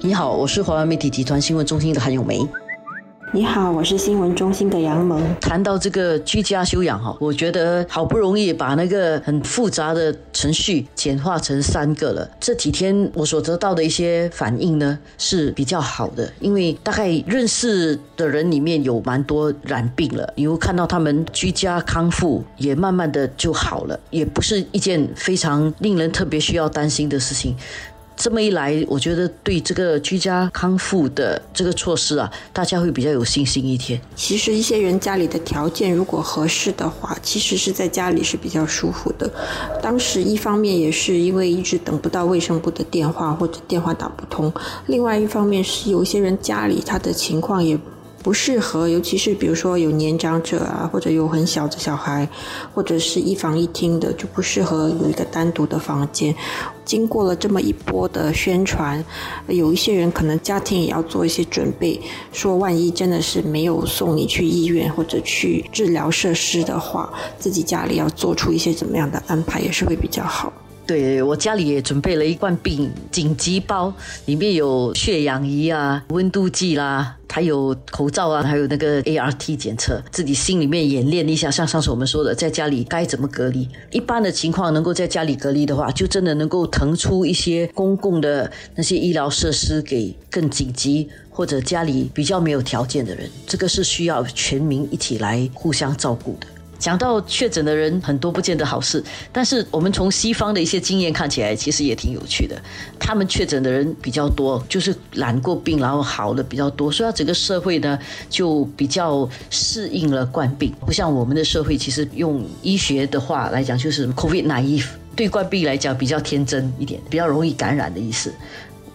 你好，我是华为媒体集团新闻中心的韩永梅。你好，我是新闻中心的杨萌。谈到这个居家休养哈，我觉得好不容易把那个很复杂的程序简化成三个了。这几天我所得到的一些反应呢是比较好的，因为大概认识的人里面有蛮多染病了，有看到他们居家康复也慢慢的就好了，也不是一件非常令人特别需要担心的事情。这么一来，我觉得对这个居家康复的这个措施啊，大家会比较有信心一天。其实一些人家里的条件如果合适的话，其实是在家里是比较舒服的。当时一方面也是因为一直等不到卫生部的电话或者电话打不通，另外一方面是有些人家里他的情况也。不适合，尤其是比如说有年长者啊，或者有很小的小孩，或者是一房一厅的，就不适合有一个单独的房间。经过了这么一波的宣传，有一些人可能家庭也要做一些准备，说万一真的是没有送你去医院或者去治疗设施的话，自己家里要做出一些怎么样的安排，也是会比较好。对我家里也准备了一罐病紧急包，里面有血氧仪啊、温度计啦，还有口罩啊，还有那个 ART 检测。自己心里面演练一下，像上次我们说的，在家里该怎么隔离。一般的情况能够在家里隔离的话，就真的能够腾出一些公共的那些医疗设施给更紧急或者家里比较没有条件的人。这个是需要全民一起来互相照顾的。讲到确诊的人很多不见得好事，但是我们从西方的一些经验看起来，其实也挺有趣的。他们确诊的人比较多，就是染过病然后好的比较多，所以整个社会呢就比较适应了冠病。不像我们的社会，其实用医学的话来讲，就是 COVID naive，对冠病来讲比较天真一点，比较容易感染的意思。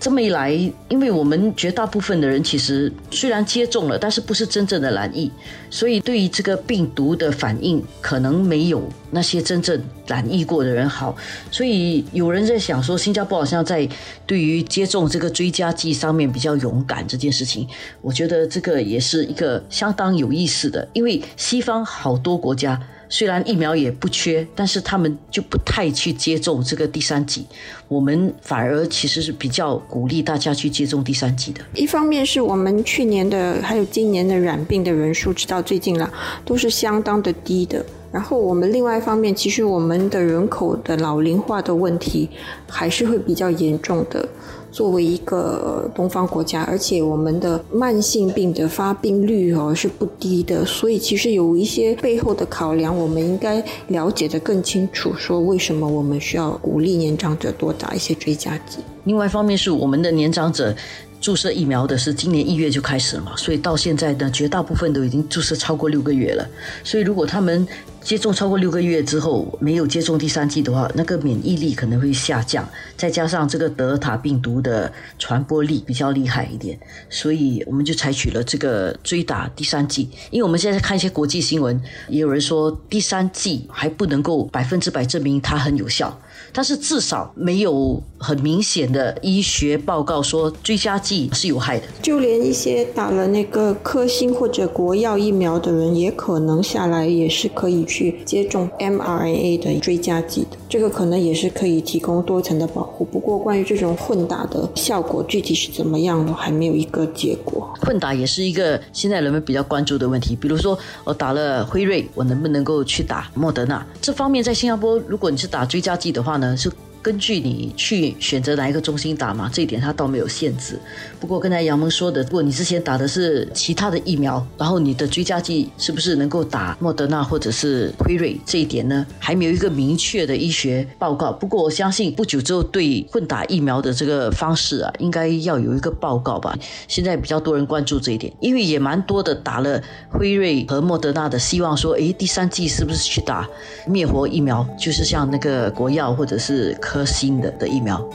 这么一来，因为我们绝大部分的人其实虽然接种了，但是不是真正的染疫，所以对于这个病毒的反应可能没有那些真正染疫过的人好。所以有人在想说，新加坡好像在对于接种这个追加剂上面比较勇敢这件事情，我觉得这个也是一个相当有意思的，因为西方好多国家。虽然疫苗也不缺，但是他们就不太去接种这个第三剂。我们反而其实是比较鼓励大家去接种第三剂的。一方面是我们去年的还有今年的染病的人数，直到最近了，都是相当的低的。然后我们另外一方面，其实我们的人口的老龄化的问题还是会比较严重的。作为一个东方国家，而且我们的慢性病的发病率哦是不低的，所以其实有一些背后的考量，我们应该了解的更清楚。说为什么我们需要鼓励年长者多打一些追加剂？另外一方面是我们的年长者注射疫苗的是今年一月就开始了嘛，所以到现在呢，绝大部分都已经注射超过六个月了。所以如果他们接种超过六个月之后没有接种第三剂的话，那个免疫力可能会下降，再加上这个德尔塔病毒的传播力比较厉害一点，所以我们就采取了这个追打第三剂。因为我们现在看一些国际新闻，也有人说第三剂还不能够百分之百证明它很有效。但是至少没有很明显的医学报告说追加剂是有害的。就连一些打了那个科兴或者国药疫苗的人，也可能下来也是可以去接种 mRNA 的追加剂的。这个可能也是可以提供多层的保护。不过关于这种混打效果具体是怎么样我，还没有一个结果。混打也是一个现在人们比较关注的问题。比如说我打了辉瑞，我能不能够去打莫德纳？这方面在新加坡，如果你是打追加剂的话呢，是。根据你去选择哪一个中心打嘛，这一点它倒没有限制。不过刚才杨萌说的，如果你之前打的是其他的疫苗，然后你的追加剂是不是能够打莫德纳或者是辉瑞，这一点呢，还没有一个明确的医学报告。不过我相信不久之后对混打疫苗的这个方式啊，应该要有一个报告吧。现在比较多人关注这一点，因为也蛮多的打了辉瑞和莫德纳的，希望说，诶，第三剂是不是去打灭活疫苗，就是像那个国药或者是。颗星的的疫苗。